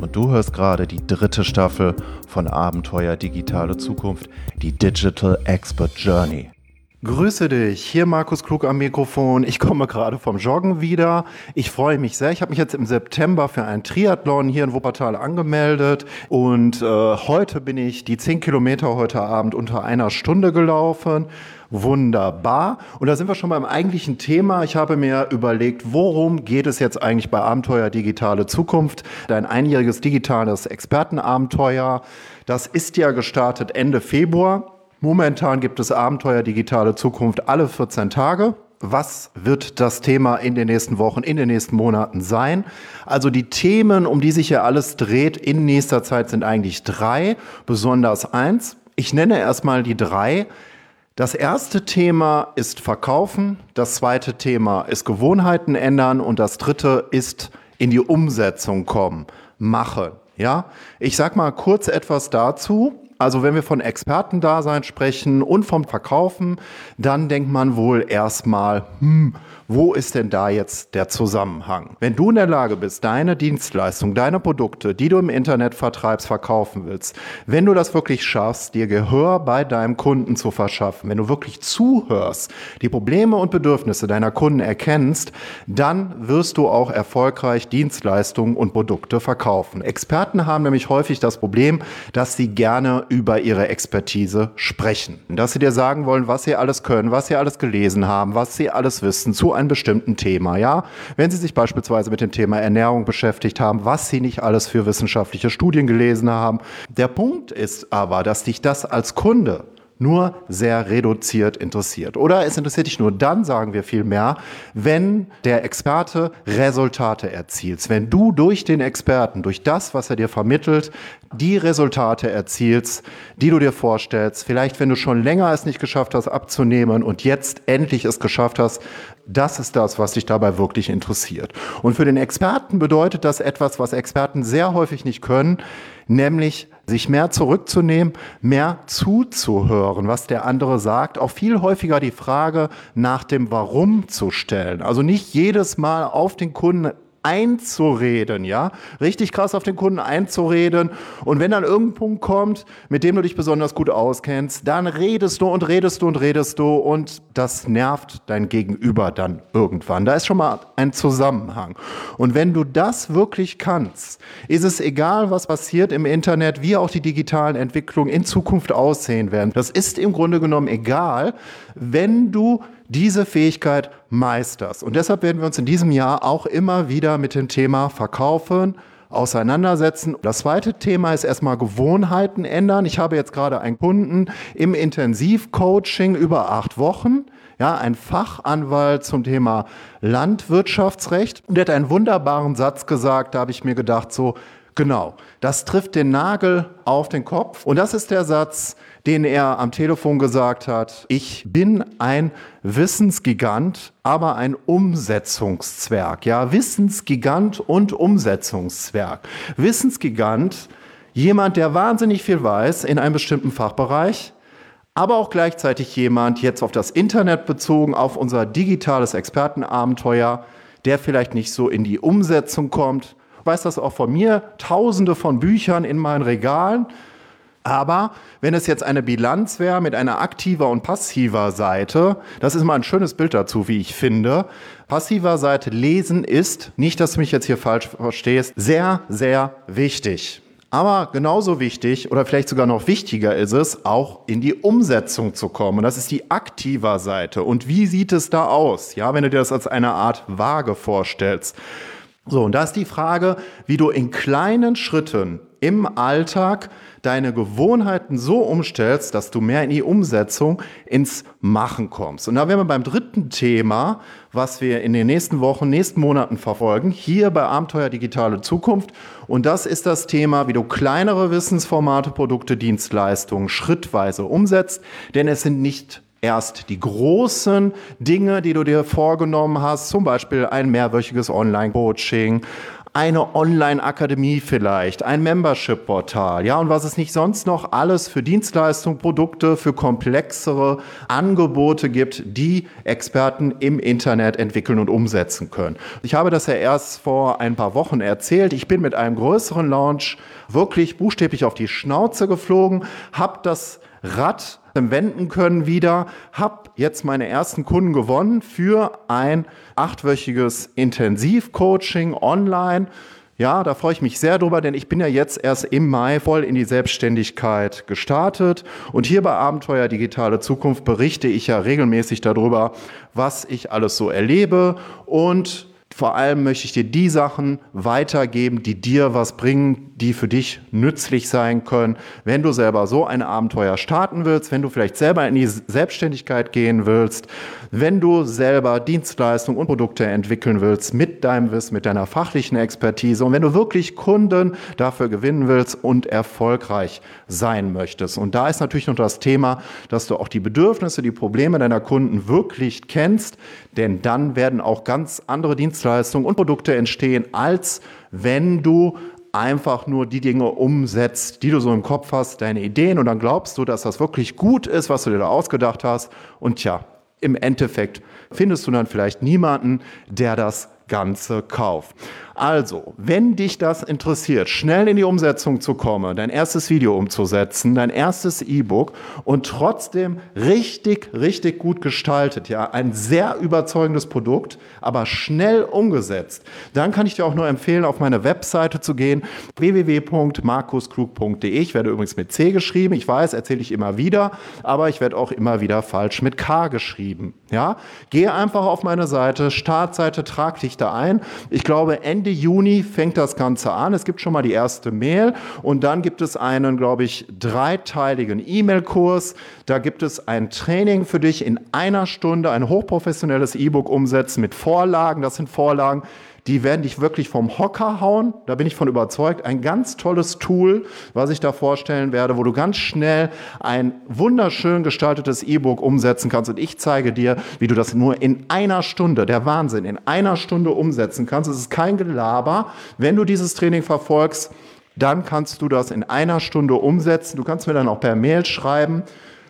Und du hörst gerade die dritte Staffel von Abenteuer Digitale Zukunft, die Digital Expert Journey. Grüße dich, hier Markus Klug am Mikrofon. Ich komme gerade vom Joggen wieder. Ich freue mich sehr. Ich habe mich jetzt im September für einen Triathlon hier in Wuppertal angemeldet und äh, heute bin ich die 10 Kilometer heute Abend unter einer Stunde gelaufen. Wunderbar. Und da sind wir schon beim eigentlichen Thema. Ich habe mir überlegt, worum geht es jetzt eigentlich bei Abenteuer Digitale Zukunft? Dein einjähriges digitales Expertenabenteuer. Das ist ja gestartet Ende Februar. Momentan gibt es Abenteuer Digitale Zukunft alle 14 Tage. Was wird das Thema in den nächsten Wochen, in den nächsten Monaten sein? Also die Themen, um die sich hier alles dreht in nächster Zeit sind eigentlich drei, besonders eins. Ich nenne erstmal die drei. Das erste Thema ist Verkaufen, das zweite Thema ist Gewohnheiten ändern und das dritte ist in die Umsetzung kommen, machen. Ja, ich sag mal kurz etwas dazu. Also wenn wir von Expertendasein sprechen und vom Verkaufen, dann denkt man wohl erstmal, hm, wo ist denn da jetzt der Zusammenhang? Wenn du in der Lage bist, deine Dienstleistung, deine Produkte, die du im Internet vertreibst, verkaufen willst, wenn du das wirklich schaffst, dir Gehör bei deinem Kunden zu verschaffen, wenn du wirklich zuhörst, die Probleme und Bedürfnisse deiner Kunden erkennst, dann wirst du auch erfolgreich Dienstleistungen und Produkte verkaufen. Experten haben nämlich häufig das Problem, dass sie gerne über ihre Expertise sprechen. Dass sie dir sagen wollen, was sie alles können, was sie alles gelesen haben, was sie alles wissen zu einem bestimmten Thema, ja. Wenn Sie sich beispielsweise mit dem Thema Ernährung beschäftigt haben, was Sie nicht alles für wissenschaftliche Studien gelesen haben. Der Punkt ist aber, dass dich das als Kunde nur sehr reduziert interessiert. Oder es interessiert dich nur dann, sagen wir viel mehr, wenn der Experte Resultate erzielt. Wenn du durch den Experten, durch das, was er dir vermittelt, die Resultate erzielst, die du dir vorstellst. Vielleicht, wenn du schon länger es nicht geschafft hast, abzunehmen und jetzt endlich es geschafft hast, das ist das, was dich dabei wirklich interessiert. Und für den Experten bedeutet das etwas, was Experten sehr häufig nicht können, nämlich sich mehr zurückzunehmen, mehr zuzuhören, was der andere sagt, auch viel häufiger die Frage nach dem Warum zu stellen. Also nicht jedes Mal auf den Kunden einzureden, ja, richtig krass auf den Kunden einzureden. Und wenn dann irgendein Punkt kommt, mit dem du dich besonders gut auskennst, dann redest du und redest du und redest du und das nervt dein Gegenüber dann irgendwann. Da ist schon mal ein Zusammenhang. Und wenn du das wirklich kannst, ist es egal, was passiert im Internet, wie auch die digitalen Entwicklungen in Zukunft aussehen werden. Das ist im Grunde genommen egal, wenn du diese Fähigkeit meisterst. Und deshalb werden wir uns in diesem Jahr auch immer wieder mit dem Thema Verkaufen auseinandersetzen. Das zweite Thema ist erstmal Gewohnheiten ändern. Ich habe jetzt gerade einen Kunden im Intensivcoaching über acht Wochen. Ja, ein Fachanwalt zum Thema Landwirtschaftsrecht. Und der hat einen wunderbaren Satz gesagt, da habe ich mir gedacht, so, genau, das trifft den Nagel auf den Kopf. Und das ist der Satz, den er am Telefon gesagt hat, ich bin ein Wissensgigant, aber ein Umsetzungszwerg. Ja, Wissensgigant und Umsetzungszwerg. Wissensgigant, jemand, der wahnsinnig viel weiß in einem bestimmten Fachbereich, aber auch gleichzeitig jemand, jetzt auf das Internet bezogen, auf unser digitales Expertenabenteuer, der vielleicht nicht so in die Umsetzung kommt. Ich weiß das auch von mir, tausende von Büchern in meinen Regalen, aber wenn es jetzt eine Bilanz wäre mit einer aktiver und passiver Seite, das ist mal ein schönes Bild dazu, wie ich finde. Passiver Seite lesen ist, nicht, dass du mich jetzt hier falsch verstehst, sehr, sehr wichtig. Aber genauso wichtig oder vielleicht sogar noch wichtiger ist es, auch in die Umsetzung zu kommen. Und das ist die aktiver Seite. Und wie sieht es da aus? Ja, wenn du dir das als eine Art Waage vorstellst. So, und da ist die Frage, wie du in kleinen Schritten im Alltag deine Gewohnheiten so umstellst, dass du mehr in die Umsetzung, ins Machen kommst. Und da wären wir beim dritten Thema, was wir in den nächsten Wochen, nächsten Monaten verfolgen, hier bei Abenteuer Digitale Zukunft. Und das ist das Thema, wie du kleinere Wissensformate, Produkte, Dienstleistungen schrittweise umsetzt. Denn es sind nicht erst die großen Dinge, die du dir vorgenommen hast, zum Beispiel ein mehrwöchiges Online-Coaching, eine Online-Akademie vielleicht, ein Membership-Portal, ja, und was es nicht sonst noch alles für Dienstleistungen, Produkte, für komplexere Angebote gibt, die Experten im Internet entwickeln und umsetzen können. Ich habe das ja erst vor ein paar Wochen erzählt. Ich bin mit einem größeren Launch wirklich buchstäblich auf die Schnauze geflogen, habe das Rad wenden können wieder, habe jetzt meine ersten Kunden gewonnen für ein achtwöchiges Intensivcoaching online. Ja, da freue ich mich sehr drüber, denn ich bin ja jetzt erst im Mai voll in die Selbstständigkeit gestartet. Und hier bei Abenteuer Digitale Zukunft berichte ich ja regelmäßig darüber, was ich alles so erlebe und vor allem möchte ich dir die Sachen weitergeben, die dir was bringen, die für dich nützlich sein können, wenn du selber so ein Abenteuer starten willst, wenn du vielleicht selber in die Selbstständigkeit gehen willst, wenn du selber Dienstleistungen und Produkte entwickeln willst mit deinem Wissen, mit deiner fachlichen Expertise und wenn du wirklich Kunden dafür gewinnen willst und erfolgreich sein möchtest. Und da ist natürlich noch das Thema, dass du auch die Bedürfnisse, die Probleme deiner Kunden wirklich kennst, denn dann werden auch ganz andere Dienstleistungen und Produkte entstehen, als wenn du einfach nur die Dinge umsetzt, die du so im Kopf hast, deine Ideen und dann glaubst du, dass das wirklich gut ist, was du dir da ausgedacht hast. Und tja, im Endeffekt findest du dann vielleicht niemanden, der das Ganze kauft. Also, wenn dich das interessiert, schnell in die Umsetzung zu kommen, dein erstes Video umzusetzen, dein erstes E-Book und trotzdem richtig, richtig gut gestaltet, ja, ein sehr überzeugendes Produkt, aber schnell umgesetzt, dann kann ich dir auch nur empfehlen, auf meine Webseite zu gehen, www.markusklug.de. Ich werde übrigens mit C geschrieben, ich weiß, erzähle ich immer wieder, aber ich werde auch immer wieder falsch mit K geschrieben, ja. Gehe einfach auf meine Seite, Startseite, trag dich da ein. Ich glaube, Ende Ende Juni fängt das Ganze an. Es gibt schon mal die erste Mail und dann gibt es einen, glaube ich, dreiteiligen E-Mail-Kurs. Da gibt es ein Training für dich in einer Stunde, ein hochprofessionelles E-Book umsetzen mit Vorlagen. Das sind Vorlagen, die werden dich wirklich vom Hocker hauen. Da bin ich von überzeugt. Ein ganz tolles Tool, was ich da vorstellen werde, wo du ganz schnell ein wunderschön gestaltetes E-Book umsetzen kannst. Und ich zeige dir, wie du das nur in einer Stunde, der Wahnsinn, in einer Stunde umsetzen kannst. Es ist kein Gelaber. Wenn du dieses Training verfolgst, dann kannst du das in einer Stunde umsetzen. Du kannst mir dann auch per Mail schreiben.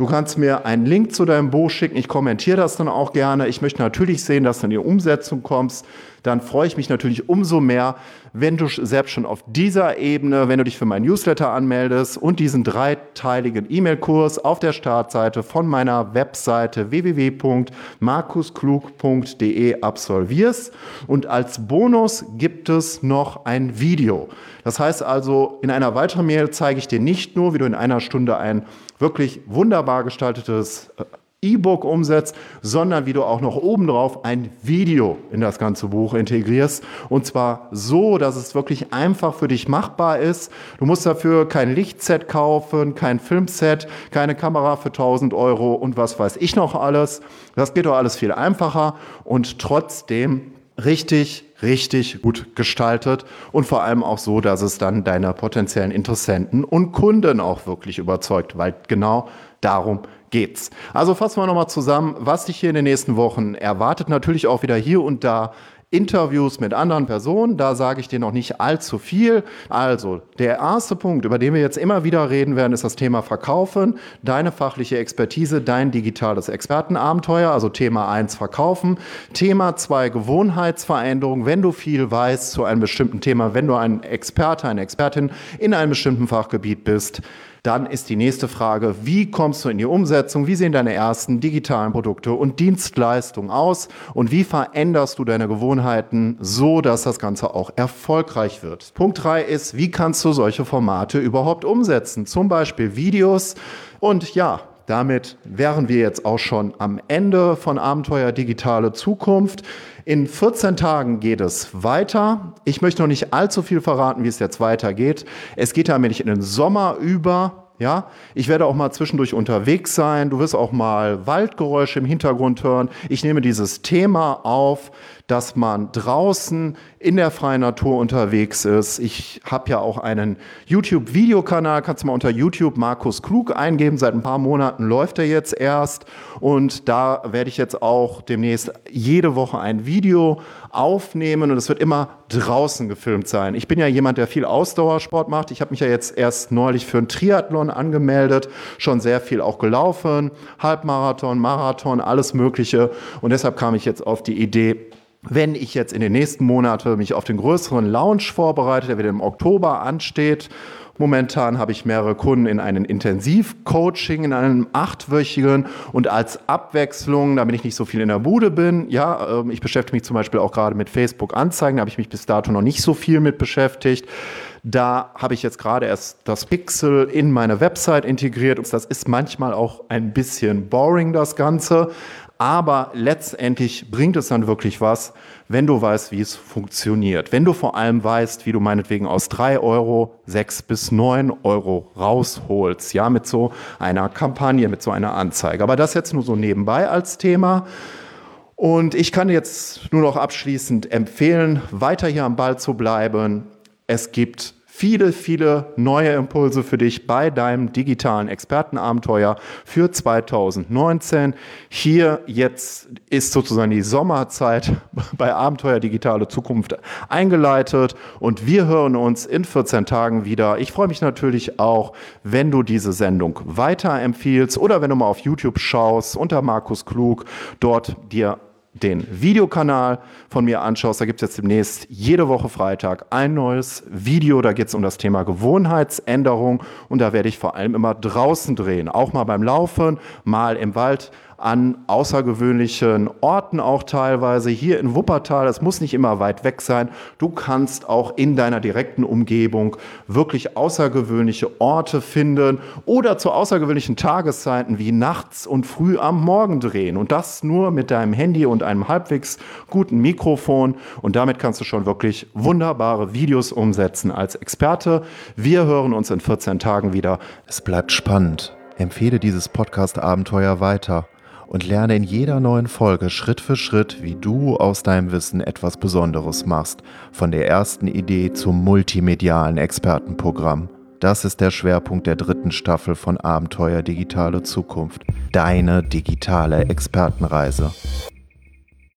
Du kannst mir einen Link zu deinem Buch schicken. Ich kommentiere das dann auch gerne. Ich möchte natürlich sehen, dass du in die Umsetzung kommst dann freue ich mich natürlich umso mehr, wenn du selbst schon auf dieser Ebene, wenn du dich für mein Newsletter anmeldest und diesen dreiteiligen E-Mail-Kurs auf der Startseite von meiner Webseite www.markusklug.de absolvierst. Und als Bonus gibt es noch ein Video. Das heißt also, in einer weiteren Mail zeige ich dir nicht nur, wie du in einer Stunde ein wirklich wunderbar gestaltetes äh, E-Book umsetzt, sondern wie du auch noch obendrauf ein Video in das ganze Buch integrierst. Und zwar so, dass es wirklich einfach für dich machbar ist. Du musst dafür kein Lichtset kaufen, kein Filmset, keine Kamera für 1000 Euro und was weiß ich noch alles. Das geht doch alles viel einfacher und trotzdem richtig, richtig gut gestaltet und vor allem auch so, dass es dann deine potenziellen Interessenten und Kunden auch wirklich überzeugt, weil genau darum geht's. Also fassen wir nochmal zusammen, was dich hier in den nächsten Wochen erwartet. Natürlich auch wieder hier und da Interviews mit anderen Personen. Da sage ich dir noch nicht allzu viel. Also, der erste Punkt, über den wir jetzt immer wieder reden werden, ist das Thema Verkaufen. Deine fachliche Expertise, dein digitales Expertenabenteuer. Also Thema 1 Verkaufen. Thema 2 Gewohnheitsveränderung. Wenn du viel weißt zu einem bestimmten Thema, wenn du ein Experte, eine Expertin in einem bestimmten Fachgebiet bist, dann ist die nächste Frage, wie kommst du in die Umsetzung? Wie sehen deine ersten digitalen Produkte und Dienstleistungen aus? Und wie veränderst du deine Gewohnheiten so, dass das Ganze auch erfolgreich wird? Punkt drei ist, wie kannst du solche Formate überhaupt umsetzen? Zum Beispiel Videos. Und ja, damit wären wir jetzt auch schon am Ende von Abenteuer Digitale Zukunft. In 14 Tagen geht es weiter. Ich möchte noch nicht allzu viel verraten, wie es jetzt weitergeht. Es geht nämlich in den Sommer über. Ja, ich werde auch mal zwischendurch unterwegs sein. Du wirst auch mal Waldgeräusche im Hintergrund hören. Ich nehme dieses Thema auf, dass man draußen in der freien Natur unterwegs ist. Ich habe ja auch einen YouTube-Videokanal, kannst du mal unter YouTube Markus Klug eingeben. Seit ein paar Monaten läuft er jetzt erst. Und da werde ich jetzt auch demnächst jede Woche ein Video aufnehmen und es wird immer draußen gefilmt sein. Ich bin ja jemand, der viel Ausdauersport macht. Ich habe mich ja jetzt erst neulich für einen Triathlon angemeldet, schon sehr viel auch gelaufen, Halbmarathon, Marathon, alles Mögliche. Und deshalb kam ich jetzt auf die Idee, wenn ich jetzt in den nächsten Monaten mich auf den größeren Launch vorbereite, der wieder im Oktober ansteht, Momentan habe ich mehrere Kunden in einem Intensivcoaching, in einem achtwöchigen und als Abwechslung, damit ich nicht so viel in der Bude bin, ja, ähm, ich beschäftige mich zum Beispiel auch gerade mit Facebook-Anzeigen, da habe ich mich bis dato noch nicht so viel mit beschäftigt. Da habe ich jetzt gerade erst das Pixel in meine Website integriert. Und das ist manchmal auch ein bisschen boring, das Ganze. Aber letztendlich bringt es dann wirklich was, wenn du weißt, wie es funktioniert. Wenn du vor allem weißt, wie du meinetwegen aus drei Euro sechs bis neun Euro rausholst. Ja, mit so einer Kampagne, mit so einer Anzeige. Aber das jetzt nur so nebenbei als Thema. Und ich kann jetzt nur noch abschließend empfehlen, weiter hier am Ball zu bleiben. Es gibt viele, viele neue Impulse für dich bei deinem digitalen Expertenabenteuer für 2019. Hier jetzt ist sozusagen die Sommerzeit bei Abenteuer Digitale Zukunft eingeleitet und wir hören uns in 14 Tagen wieder. Ich freue mich natürlich auch, wenn du diese Sendung weiterempfiehlst oder wenn du mal auf YouTube schaust unter Markus Klug, dort dir den Videokanal von mir anschaust, da gibt es jetzt demnächst jede Woche Freitag ein neues Video. Da geht es um das Thema Gewohnheitsänderung. Und da werde ich vor allem immer draußen drehen, auch mal beim Laufen, mal im Wald an außergewöhnlichen Orten auch teilweise. Hier in Wuppertal, es muss nicht immer weit weg sein. Du kannst auch in deiner direkten Umgebung wirklich außergewöhnliche Orte finden oder zu außergewöhnlichen Tageszeiten wie nachts und früh am Morgen drehen. Und das nur mit deinem Handy und einem halbwegs guten Mikrofon. Und damit kannst du schon wirklich wunderbare Videos umsetzen als Experte. Wir hören uns in 14 Tagen wieder. Es bleibt spannend. Empfehle dieses Podcast-Abenteuer weiter und lerne in jeder neuen Folge Schritt für Schritt, wie du aus deinem Wissen etwas Besonderes machst, von der ersten Idee zum multimedialen Expertenprogramm. Das ist der Schwerpunkt der dritten Staffel von Abenteuer Digitale Zukunft, deine digitale Expertenreise.